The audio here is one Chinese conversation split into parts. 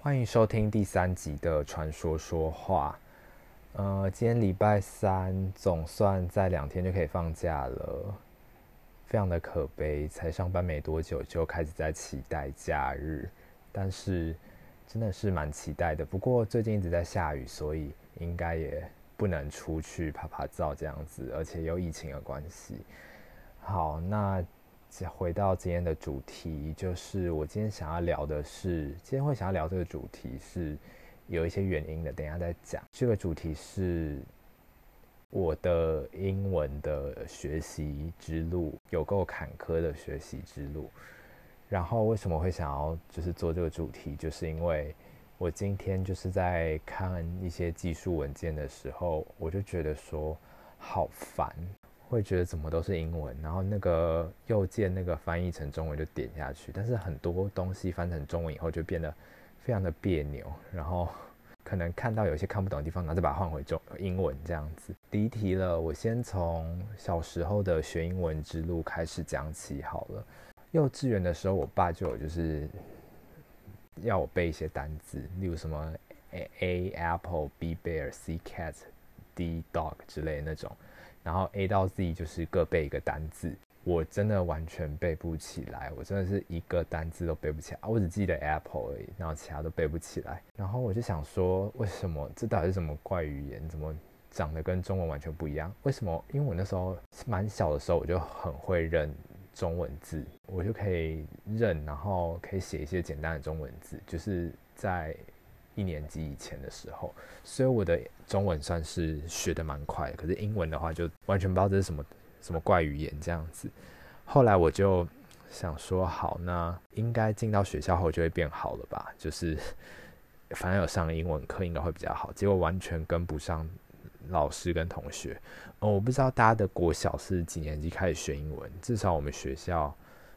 欢迎收听第三集的传说说话。呃，今天礼拜三，总算在两天就可以放假了，非常的可悲。才上班没多久就开始在期待假日，但是真的是蛮期待的。不过最近一直在下雨，所以应该也不能出去拍拍照这样子，而且有疫情的关系。好，那。回到今天的主题，就是我今天想要聊的是，今天会想要聊这个主题是有一些原因的，等一下再讲。这个主题是我的英文的学习之路，有够坎坷的学习之路。然后为什么会想要就是做这个主题，就是因为我今天就是在看一些技术文件的时候，我就觉得说好烦。会觉得怎么都是英文，然后那个右键那个翻译成中文就点下去，但是很多东西翻成中文以后就变得非常的别扭，然后可能看到有些看不懂的地方，然后再把它换回中英文这样子。离题了，我先从小时候的学英文之路开始讲起好了。幼稚园的时候，我爸就有就是要我背一些单字，例如什么 A, A apple B bear C cat D dog 之类的那种。然后 A 到 Z 就是各背一个单字，我真的完全背不起来，我真的是一个单字都背不起来，我只记得 Apple 而已，然后其他都背不起来。然后我就想说，为什么这到底是什么怪语言？怎么长得跟中文完全不一样？为什么？因为我那时候蛮小的时候，我就很会认中文字，我就可以认，然后可以写一些简单的中文字，就是在。一年级以前的时候，所以我的中文算是学得蛮快的，可是英文的话就完全不知道这是什么什么怪语言这样子。后来我就想说，好，那应该进到学校后就会变好了吧？就是 反正有上英文课应该会比较好。结果完全跟不上老师跟同学。哦，我不知道大家的国小是几年级开始学英文，至少我们学校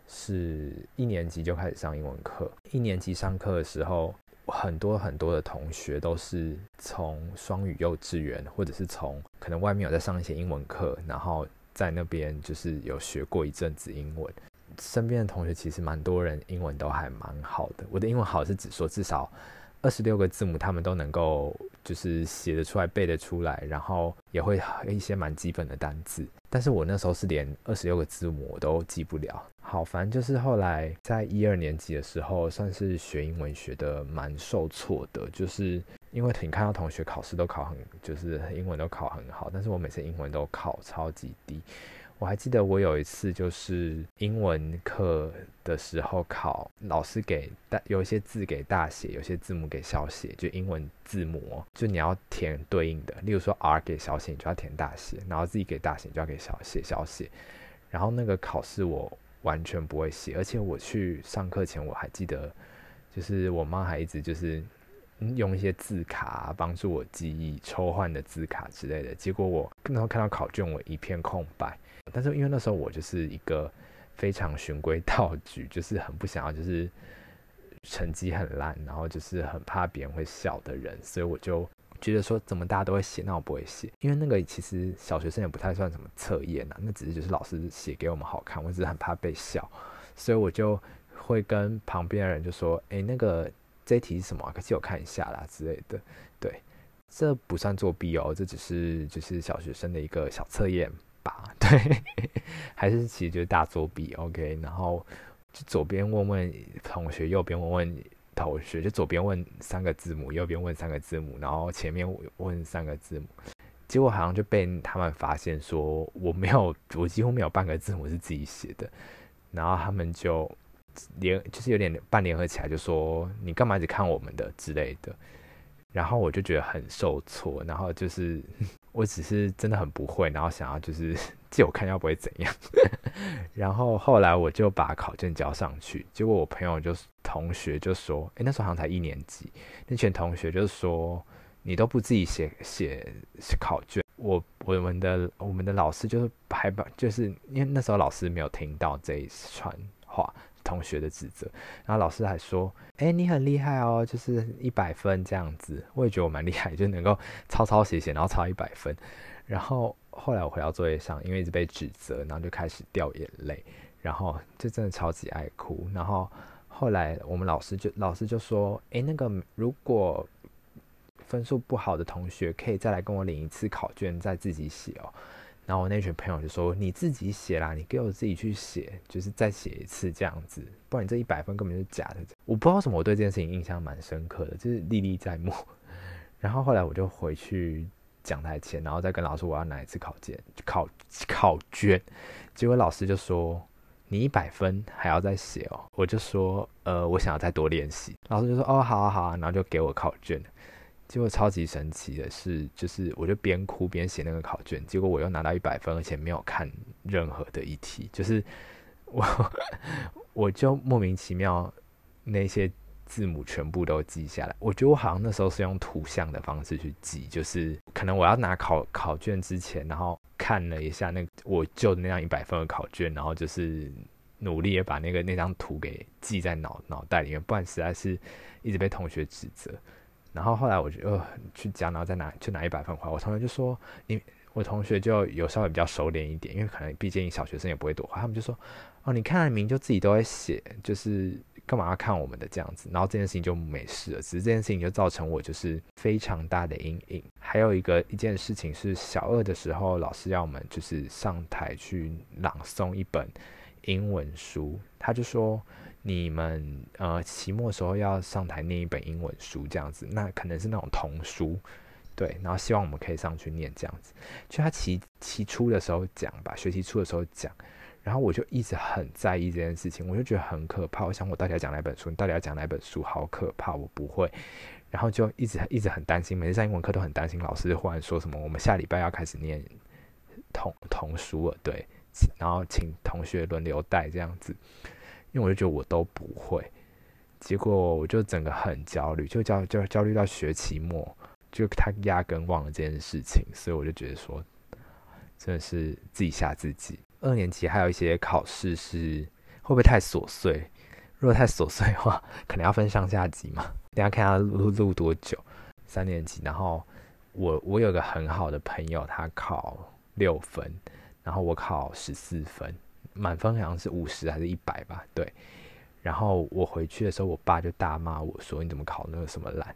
是一年级就开始上英文课。一年级上课的时候。很多很多的同学都是从双语幼稚园，或者是从可能外面有在上一些英文课，然后在那边就是有学过一阵子英文。身边的同学其实蛮多人英文都还蛮好的。我的英文好是指说至少二十六个字母他们都能够就是写得出来、背得出来，然后也会一些蛮基本的单字。但是我那时候是连二十六个字母我都记不了。好，反正就是后来在一二年级的时候，算是学英文学得蛮受挫的，就是因为你看到同学考试都考很，就是英文都考很好，但是我每次英文都考超级低。我还记得我有一次就是英文课的时候考，老师给大有一些字给大写，有些字母给小写，就英文字母，就你要填对应的，例如说 R 给小写，你就要填大写，然后 Z 给大写，你就要给小写小写，然后那个考试我。完全不会写，而且我去上课前我还记得，就是我妈还一直就是用一些字卡帮助我记忆，抽换的字卡之类的。结果我那时候看到考卷，我一片空白。但是因为那时候我就是一个非常循规蹈矩，就是很不想要就是成绩很烂，然后就是很怕别人会笑的人，所以我就。觉得说怎么大家都会写，那我不会写，因为那个其实小学生也不太算什么测验呐，那只是就是老师写给我们好看，我只是很怕被笑，所以我就会跟旁边的人就说，哎，那个这题是什么？可借我看一下啦之类的。对，这不算作弊哦，这只是就是小学生的一个小测验吧。对，还是其实就是大作弊。OK，然后就左边问问同学，右边问问。同学就左边问三个字母，右边问三个字母，然后前面问三个字母，结果好像就被他们发现说我没有，我几乎没有半个字母是自己写的，然后他们就联就是有点半联合起来，就说你干嘛只看我们的之类的，然后我就觉得很受挫，然后就是我只是真的很不会，然后想要就是。借我看要不会怎样，然后后来我就把考卷交上去，结果我朋友就同学就说，诶，那时候好像才一年级，那群同学就说你都不自己写写考卷，我我们的我们的老师就是还把就是因为那时候老师没有听到这一串话，同学的指责，然后老师还说，诶，你很厉害哦，就是一百分这样子，我也觉得我蛮厉害，就能够抄抄写写，然后抄一百分，然后。后来我回到作业上，因为一直被指责，然后就开始掉眼泪，然后就真的超级爱哭。然后后来我们老师就老师就说：“诶，那个如果分数不好的同学，可以再来跟我领一次考卷，再自己写哦。”然后我那群朋友就说：“你自己写啦，你给我自己去写，就是再写一次这样子，不然你这一百分根本就是假的。”我不知道什么，我对这件事情印象蛮深刻的，就是历历在目。然后后来我就回去讲台前，然后再跟老师我要哪一次考卷，考考卷。结果老师就说：“你一百分还要再写哦。”我就说：“呃，我想要再多练习。”老师就说：“哦，好啊，好啊。”然后就给我考卷。结果超级神奇的是，就是我就边哭边写那个考卷，结果我又拿到一百分，而且没有看任何的一题，就是我 我就莫名其妙那些字母全部都记下来。我觉得我好像那时候是用图像的方式去记，就是可能我要拿考考卷之前，然后看了一下那我就那样一百分的考卷，然后就是努力的把那个那张图给记在脑脑袋里面，不然实在是一直被同学指责。然后后来我就呃去讲，然后再拿去拿一百分回来。我同学就说：“你我同学就有稍微比较熟练一点，因为可能毕竟小学生也不会多话。他们就说：‘哦，你看了名就自己都会写，就是干嘛要看我们的这样子？’然后这件事情就没事了。只是这件事情就造成我就是非常大的阴影。还有一个一件事情是小二的时候，老师要我们就是上台去朗诵一本英文书，他就说。你们呃期末时候要上台念一本英文书这样子，那可能是那种童书，对，然后希望我们可以上去念这样子。就他期期初的时候讲吧，学期初的时候讲，然后我就一直很在意这件事情，我就觉得很可怕。我想我到底要讲哪本书？你到底要讲哪本书？好可怕，我不会。然后就一直一直很担心，每次上英文课都很担心老师忽然说什么，我们下礼拜要开始念童童书了，对，然后请同学轮流带这样子。因为我就觉得我都不会，结果我就整个很焦虑，就焦就焦虑到学期末，就他压根忘了这件事情，所以我就觉得说，真的是自己吓自己。二年级还有一些考试是会不会太琐碎？如果太琐碎的话，可能要分上下级嘛。等下看他录录多久。三年级，然后我我有个很好的朋友，他考六分，然后我考十四分。满分好像是五十还是一百吧？对。然后我回去的时候，我爸就大骂我说：“你怎么考那个什么烂？”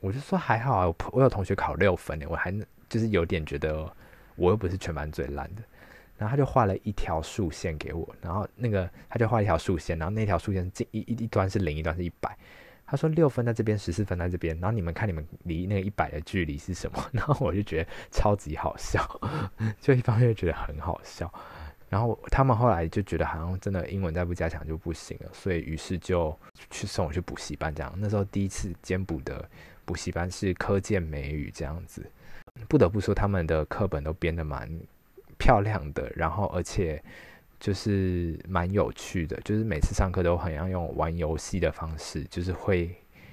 我就说：“还好啊，我有同学考六分呢，我还就是有点觉得我又不是全班最烂的。”然后他就画了一条竖线给我，然后那个他就画一条竖线，然后那条竖线这一一一端是零，一端是一百。他说：“六分在这边，十四分在这边，然后你们看你们离那个一百的距离是什么？” 然后我就觉得超级好笑，就一方面觉得很好笑。然后他们后来就觉得好像真的英文再不加强就不行了，所以于是就去送我去补习班。这样那时候第一次兼补的补习班是科见美语这样子，不得不说他们的课本都编得蛮漂亮的，然后而且就是蛮有趣的，就是每次上课都很要用玩游戏的方式，就是会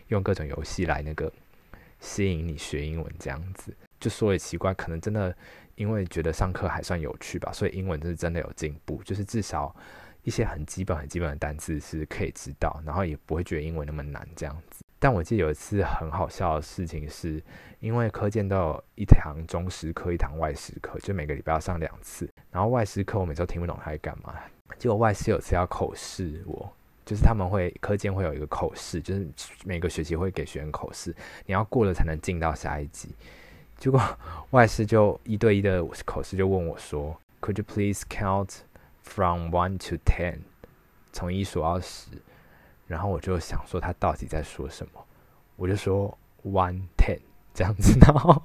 用各种游戏来那个吸引你学英文这样子。就说也奇怪，可能真的。因为觉得上课还算有趣吧，所以英文就是真的有进步，就是至少一些很基本、很基本的单词是可以知道，然后也不会觉得英文那么难这样子。但我记得有一次很好笑的事情是，因为课件都有一堂中师课，一堂外师课，就每个礼拜要上两次。然后外师课我每次都听不懂他在干嘛，结果外师有次要口试我，就是他们会科见会有一个口试，就是每个学期会给学员口试，你要过了才能进到下一级。结果 外师就一对一的口试就问我说：“Could you please count from one to ten？” 从一数到十。然后我就想说他到底在说什么，我就说 one ten 这样子。然后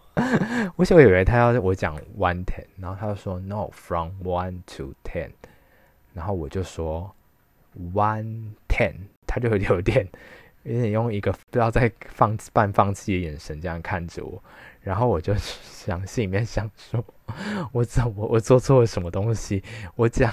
我小以为他要我讲 one ten，然后他就说 No，from one to ten。然后我就说 one ten，他就有点有点有点用一个不知道在放半放弃的眼神这样看着我。然后我就 想，心里面想说，我怎我我做错了什么东西？我讲，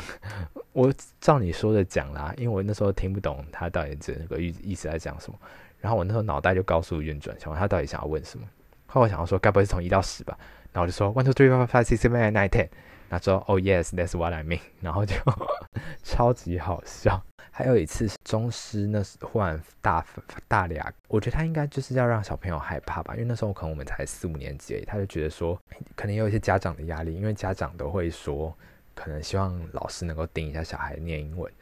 我照你说的讲啦，因为我那时候听不懂他到底这个意意思在讲什么。然后我那时候脑袋就高速运转，想问他到底想要问什么。后来我想要说，该不会是从一到十吧？然后我就说 one two three four five six seven eight nine ten。他说：“Oh yes, that's what I mean。”然后就 超级好笑。还有一次是中师，那时忽然大大俩，我觉得他应该就是要让小朋友害怕吧，因为那时候可能我们才四五年级而已，他就觉得说，可能有一些家长的压力，因为家长都会说，可能希望老师能够盯一下小孩念英文，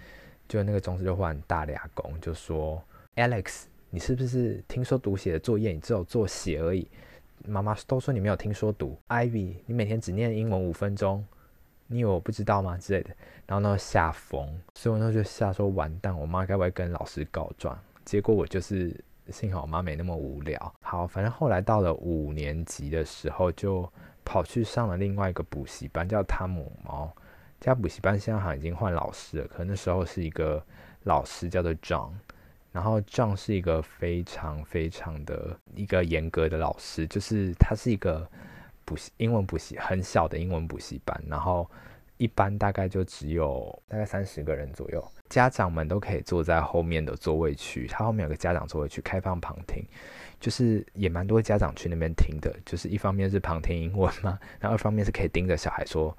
就那个中师就忽然大俩拱，就说：“Alex，你是不是听说读写的作业你只有做写而已？妈妈都说你没有听说读。Ivy，你每天只念英文五分钟，你以为我不知道吗？之类的。然后呢，吓疯，所以我那时候就吓说完蛋，我妈该不会跟老师告状？结果我就是幸好我妈没那么无聊。好，反正后来到了五年级的时候，就跑去上了另外一个补习班，叫汤姆猫。这家补习班现在好像已经换老师了，可那时候是一个老师叫做 John，然后 John 是一个非常非常的一个严格的老师，就是他是一个补习英文补习很小的英文补习班，然后一般大概就只有大概三十个人左右，家长们都可以坐在后面的座位区，他后面有个家长座位区，开放旁听，就是也蛮多家长去那边听的，就是一方面是旁听英文嘛，然后二方面是可以盯着小孩说。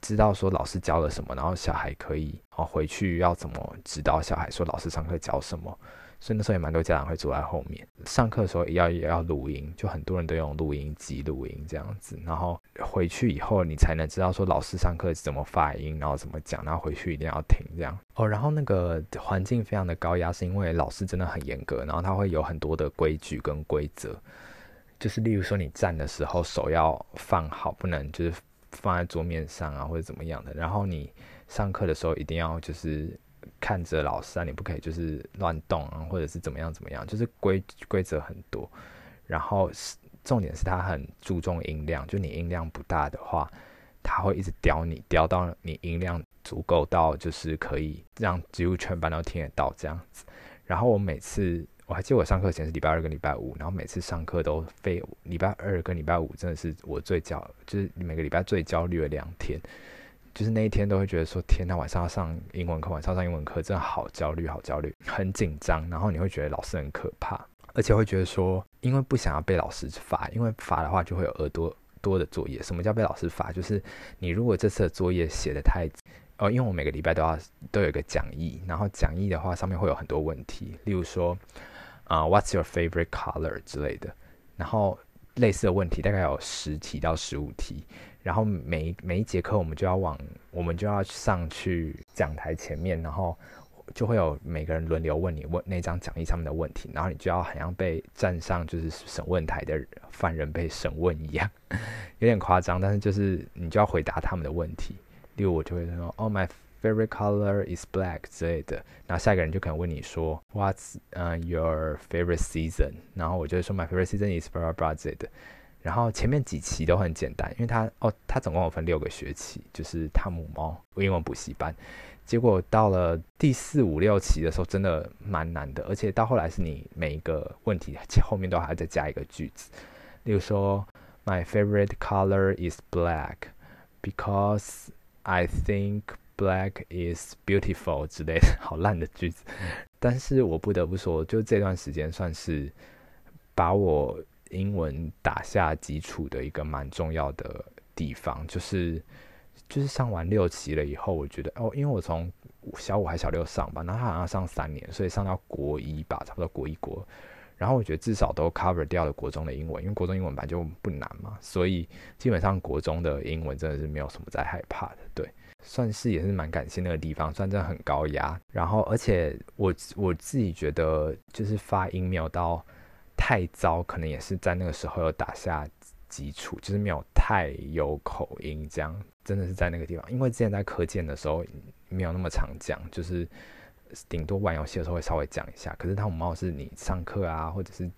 知道说老师教了什么，然后小孩可以哦回去要怎么指导小孩说老师上课教什么，所以那时候也蛮多家长会坐在后面。上课的时候要也要录音，就很多人都用录音机录音这样子，然后回去以后你才能知道说老师上课怎么发音，然后怎么讲，然后回去一定要听这样。哦，然后那个环境非常的高压，是因为老师真的很严格，然后他会有很多的规矩跟规则，就是例如说你站的时候手要放好，不能就是。放在桌面上啊，或者怎么样的。然后你上课的时候一定要就是看着老师啊，你不可以就是乱动啊，或者是怎么样怎么样，就是规规则很多。然后是重点是他很注重音量，就你音量不大的话，他会一直刁你，刁到你音量足够到就是可以让几乎全班都听得到这样子。然后我每次。我还记得我上课前是礼拜二跟礼拜五，然后每次上课都废。礼拜二跟礼拜五真的是我最焦，就是每个礼拜最焦虑的两天。就是那一天都会觉得说，天呐，晚上要上英文课，晚上上英文课真的好焦虑，好焦虑，很紧张。然后你会觉得老师很可怕，而且会觉得说，因为不想要被老师罚，因为罚的话就会有额多多的作业。什么叫被老师罚？就是你如果这次的作业写得太。哦，因为我每个礼拜都要都有一个讲义，然后讲义的话上面会有很多问题，例如说。啊、，What's your favorite color 之类的，然后类似的问题大概有十题到十五题，然后每每一节课我们就要往我们就要上去讲台前面，然后就会有每个人轮流问你问那张讲义上面的问题，然后你就要好像被站上就是审问台的犯人被审问一样，有点夸张，但是就是你就要回答他们的问题，例如我就会说，Oh my。Favorite color is black 之类的，然后下一个人就可能问你说，What's 嗯、uh, your favorite season？然后我就会说 My favorite season is blah blah blah 之类的。然后前面几期都很简单，因为他哦，他总共有分六个学期，就是汤姆猫英文补习班。结果到了第四五六期的时候，真的蛮难的，而且到后来是你每一个问题后面都还要再加一个句子，例如说 My favorite color is black because I think Black is beautiful 之类的，好烂的句子。但是我不得不说，就这段时间算是把我英文打下基础的一个蛮重要的地方。就是就是上完六期了以后，我觉得哦，因为我从小五还小六上吧，那他好像上三年，所以上到国一吧，差不多国一国。然后我觉得至少都 cover 掉了国中的英文，因为国中英文本来就不难嘛，所以基本上国中的英文真的是没有什么在害怕的，对。算是也是蛮感谢那个地方，算真的很高压。然后，而且我我自己觉得，就是发音没有到太糟，可能也是在那个时候有打下基础，就是没有太有口音，这样真的是在那个地方。因为之前在课件的时候没有那么常讲，就是顶多玩游戏的时候会稍微讲一下。可是汤姆猫是你上课啊，或者是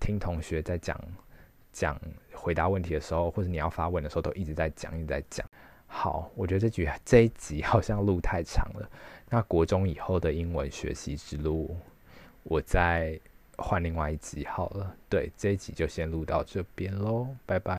听同学在讲讲回答问题的时候，或者你要发问的时候，都一直在讲，一直在讲。好，我觉得这局这一集好像录太长了。那国中以后的英文学习之路，我在换另外一集好了。对，这一集就先录到这边喽，拜拜。